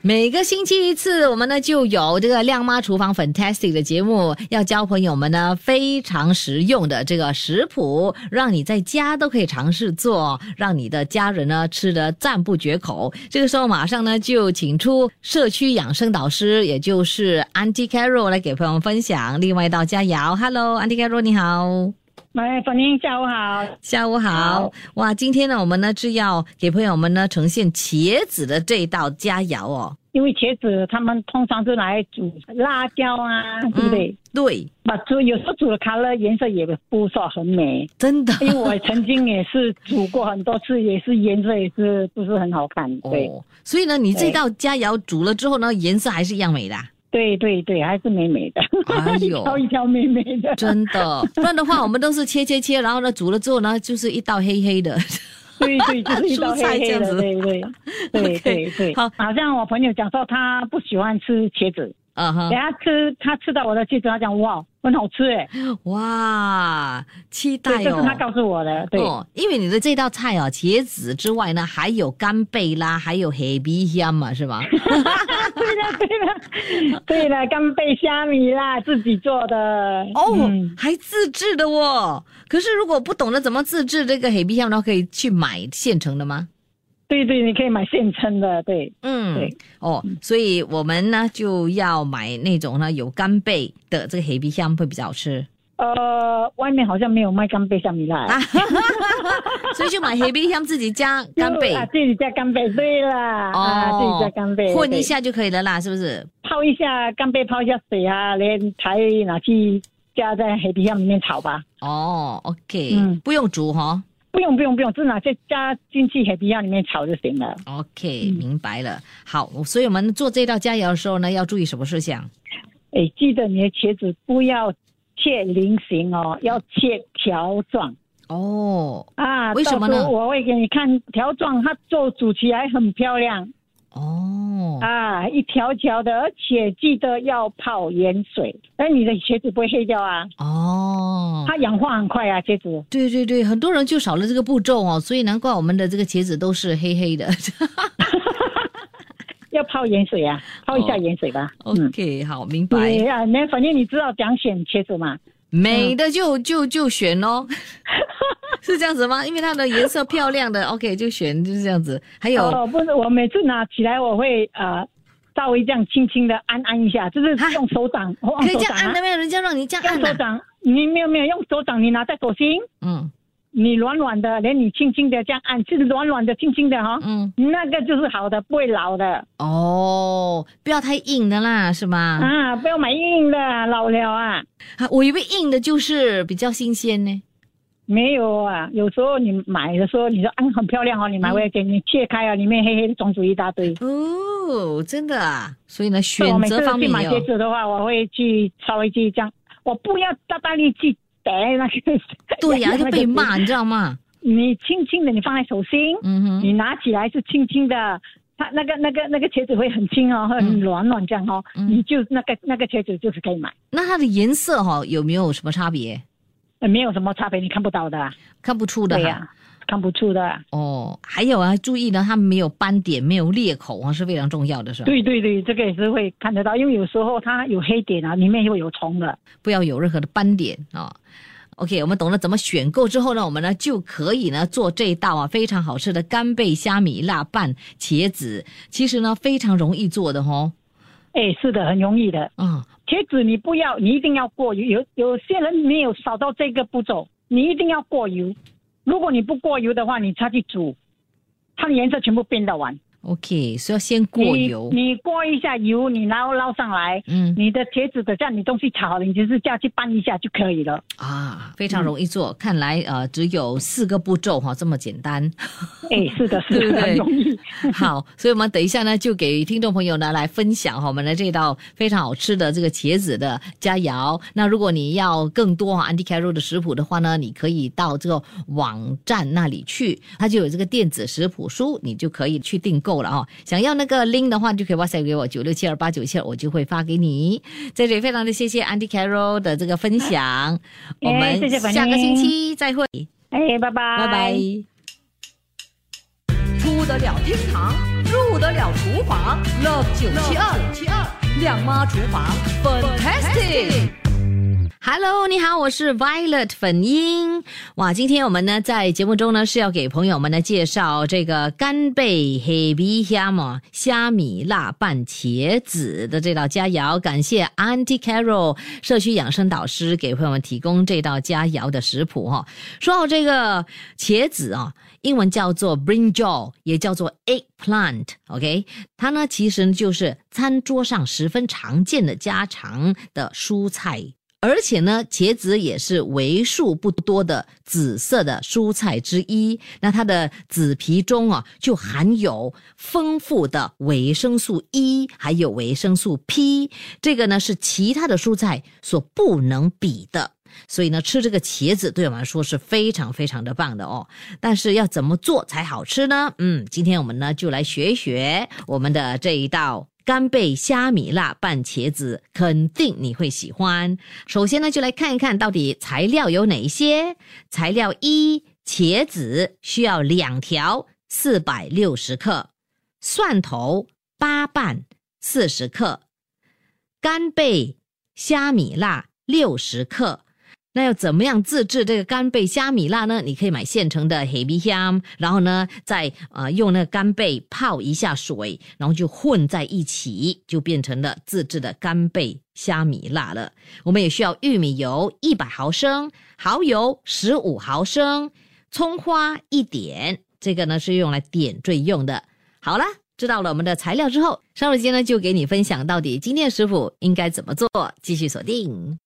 每个星期一次，我们呢就有这个亮妈厨房 Fantastic 的节目，要教朋友们呢非常实用的这个食谱，让你在家都可以尝试做，让你的家人呢吃得赞不绝口。这个时候马上呢就请出社区养生导师，也就是 Auntie Carol 来给朋友们分享另外一道佳肴。Hello，Auntie Carol 你好。喂，粉英，下午好。下午好，哇！今天呢，我们呢是要给朋友们呢呈现茄子的这一道佳肴哦。因为茄子他们通常是拿来煮辣椒啊，对不对？对，把煮有时候煮的卡了颜色也不说很美，真的。因为我曾经也是煮过很多次，也是颜色也是不是很好看。对，哦，所以呢，你这道佳肴煮了之后呢，颜色还是一样美的啊。对对对，还是美美的，哎 一呦条一条美美的。真的，不然的话，我们都是切切切，然后呢煮了之后呢，就是一道黑黑的。对对，就是一道蔬菜黑黑的，这样子对对对对对。好好像我朋友讲说他不喜欢吃茄子，嗯哼等，下吃他吃到我的茄子，他讲哇很好吃哎，哇，期待对，这哦是。他告诉我的，对。哦，因为你的这道菜哦，茄子之外呢，还有干贝啦，还有黑皮虾嘛，是吧？对了，对了，对了，干贝虾米啦，自己做的。哦，嗯还自制的哦。可是如果不懂得怎么自制这个黑皮香呢，可以去买现成的吗？对对，你可以买现成的，对嗯，对。哦，所以我们呢就要买那种呢有干贝的这个黑皮香会比较好吃，呃，外面好像没有卖干贝虾米啦。啊 所以就买黑皮香自己加干贝 啊，自己加干贝，对啦，啊，自己加干贝，混一，下就可以了啦，是不是？泡一下干贝，泡一下水啊，连才拿去加在黑皮香里面炒吧。哦，OK，、嗯不用煮哈、不用不用不用，只拿去加进去黑皮香里面炒就行了。OK，、明嗯白了。好，所以我们做这道佳肴的时候呢，要注意什么事项？哎，记得你的茄子不要切菱形哦，要切条状。哦啊，为什么呢我会给你看条状，它做煮起来很漂亮哦，啊，一条条的，而且记得要泡盐水，那你的茄子不会黑掉啊，哦，它氧化很快啊，茄子。对对对，很多人就少了这个步骤哦，所以难怪我们的这个茄子都是黑黑的。要泡盐水啊，泡一下盐水吧。嗯，OK，好，明白。对啊，那反正你知道怎样选茄子嘛？美的就就就选哦，是这样子吗？因为它的颜色漂亮的，OK 就选就是这样子。还有、哦，不是，我每次拿起来我会呃稍微这样轻轻的按按一下，就是啊用手掌，可以手掌啊。这样按的，没有？人家让你这样按手掌，你没有没有用手掌，你拿在手心。嗯你软软的，连你轻轻的这样按，就是软软的、轻轻的哈、嗯，那个就是好的，不会老的哦，不要太硬的啦，是吗？啊！不要买硬的，老了啊。啊，我以为硬的就是比较新鲜呢。没有啊，有时候你买的时候，你说嗯很漂亮哦，你买回来给你切开啊，里面黑黑的种子一大堆。哦，真的啊，所以呢，选我每次去择方面买鞋子的话，我会去稍微去这样，我不要大大力去逮那个。对呀、就被骂，你知道吗？你轻轻的，你放在手心，嗯哼，你拿起来是轻轻的，它那个那个那个茄子会很轻哦，很软软这样哦，嗯你就那个那个茄子就是可以买，那它的颜色哈、有没有什么差别？呃没有什么差别，你看不到的啦，看不出的哈。对呀、看不出的啊。哦，还有啊，注意呢，它没有斑点，没有裂口啊，是非常重要的，是吧？对对对，这个也是会看得到，因为有时候它有黑点啊，里面会有虫的。不要有任何的斑点啊、OK，我们懂了怎么选购之后呢，我们呢就可以呢做这一道啊非常好吃的干贝虾米辣拌茄子。其实呢非常容易做的哦。哎，是的，很容易的。啊、茄子你不要，你一定要过油。有有些人没有扫到这个步骤，你一定要过油。如果你不过油的话，你下去煮，它的颜色全部变得完。OK，所以要先过油。你你过一下油，你然后捞上来，嗯你的茄子等下你东西炒好了，你就是下去拌一下就可以了。啊，非常容易做。看来呃只有四个步骤哈、这么简单。哎，是的，是的，很容易。好，所以我们等一下呢，就给听众朋友呢来分享哈我们的这道非常好吃的这个茄子的佳肴。那如果你要更多哈 Andy Carroll 的食谱的话呢，你可以到这个网站那里去，它就有这个电子食谱书，你就可以去订购。够了哦。想要那个 link 的话，就可以 WhatsApp 给我九六七二八九七二，我就会发给你。在这里非常的谢谢 Andy Carol 的这个分享，我们下个星期再会，哎，拜拜，拜拜。出得了厅堂，入得了厨房，Love 九七二七二亮妈厨房，Fantastic。Hello，你好，我是 Violet 粉英。哇，今天我们呢在节目中呢是要给朋友们呢介绍这个干贝黑皮虾嘛虾米辣拌茄子的这道佳肴。感谢 Auntie Carol 社区养生导师给朋友们提供这道佳肴的食谱哈、说到这个茄子啊、英文叫做 brinjal，也叫做 eggplant，OK，、它呢其实就是餐桌上十分常见的家常的蔬菜。而且呢，茄子也是为数不多的紫色的蔬菜之一。那它的紫皮中啊，就含有丰富的维生素 E，还有维生素 P，这个呢是其他的蔬菜所不能比的。所以呢，吃这个茄子对我们来说是非常非常的棒的哦。但是要怎么做才好吃呢？嗯，今天我们呢就来学一学我们的这一道。干贝虾米辣拌茄子，肯定你会喜欢。首先呢，就来看一看到底材料有哪一些。材料一：茄子需要两条，四百六十克；蒜头八瓣，四十克；干贝虾米辣六十克。那要怎么样自制这个干贝虾米辣呢？你可以买现成的黑皮香，然后呢，再呃用那个干贝泡一下水，然后就混在一起，就变成了自制的干贝虾米辣了。我们也需要玉米油一百毫升，蚝油十五毫升，葱花一点，这个呢是用来点缀用的。好了。知道了我们的材料之后，稍后时间呢就给你分享到底今天的食谱应该怎么做，继续锁定。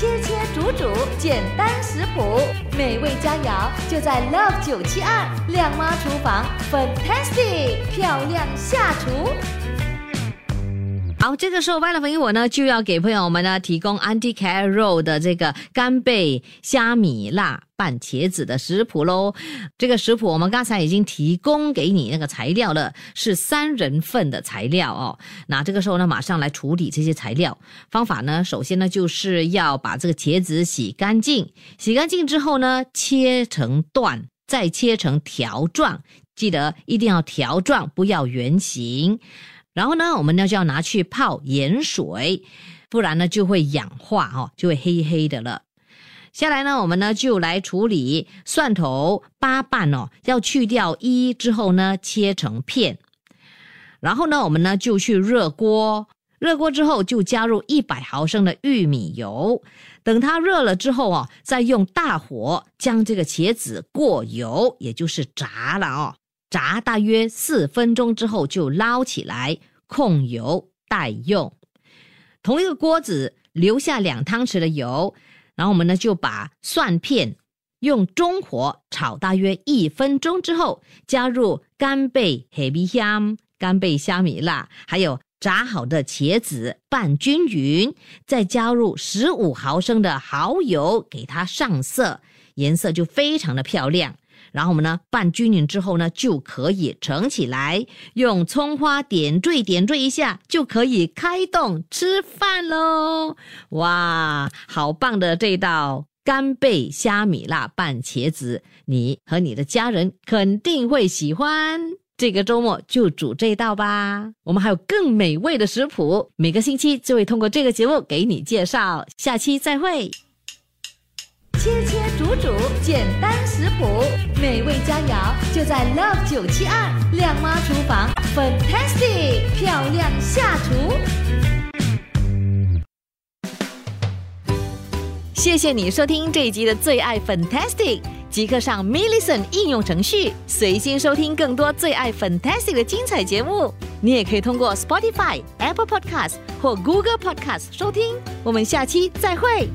切切煮煮，简单食谱，美味佳肴就在 Love 九七二靓妈厨房，Fantastic 漂亮下厨。好，这个时候，歪了粉英我呢就要给朋友们呢提供 Auntie Carol 的这个干贝虾米辣拌茄子的食谱喽。这个食谱我们刚才已经提供给你那个材料了，是三人份的材料哦。那这个时候呢，马上来处理这些材料。方法呢，首先呢就是要把这个茄子洗干净，洗干净之后呢，切成段，再切成条状，记得一定要条状，不要圆形。然后呢，我们呢就要拿去泡盐水，不然呢就会氧化哦，就会黑黑的了。下来呢，我们呢就来处理蒜头八瓣哦，要去掉一之后呢，切成片。然后呢，我们呢就去热锅，热锅之后就加入一百毫升的玉米油，等它热了之后哦，再用大火将这个茄子过油，也就是炸了哦。炸大约四分钟之后就捞起来，控油待用。同一个锅子留下两汤匙的油，然后我们呢就把蒜片用中火炒大约一分钟之后，加入干贝黑米香、干贝虾米辣，还有炸好的茄子拌均匀，再加入十五毫升的蚝油，给它上色，颜色就非常的漂亮。然后我们呢拌均匀之后呢，就可以盛起来，用葱花点缀点缀一下，就可以开动吃饭喽！哇，好棒的这道干贝虾米辣拌茄子，你和你的家人肯定会喜欢。这个周末就煮这道吧。我们还有更美味的食谱，每个星期就会通过这个节目给你介绍。下期再会。切切煮煮，简单食谱，美味佳肴就在 Love 九七二亮妈厨房，Fantastic 漂亮下厨。谢谢你收听这一集的最爱 Fantastic，即刻上 m i l l i c e n t 应用程序，随心收听更多最爱 Fantastic 的精彩节目。你也可以通过 Spotify、Apple Podcast 或 Google Podcast 收听。我们下期再会。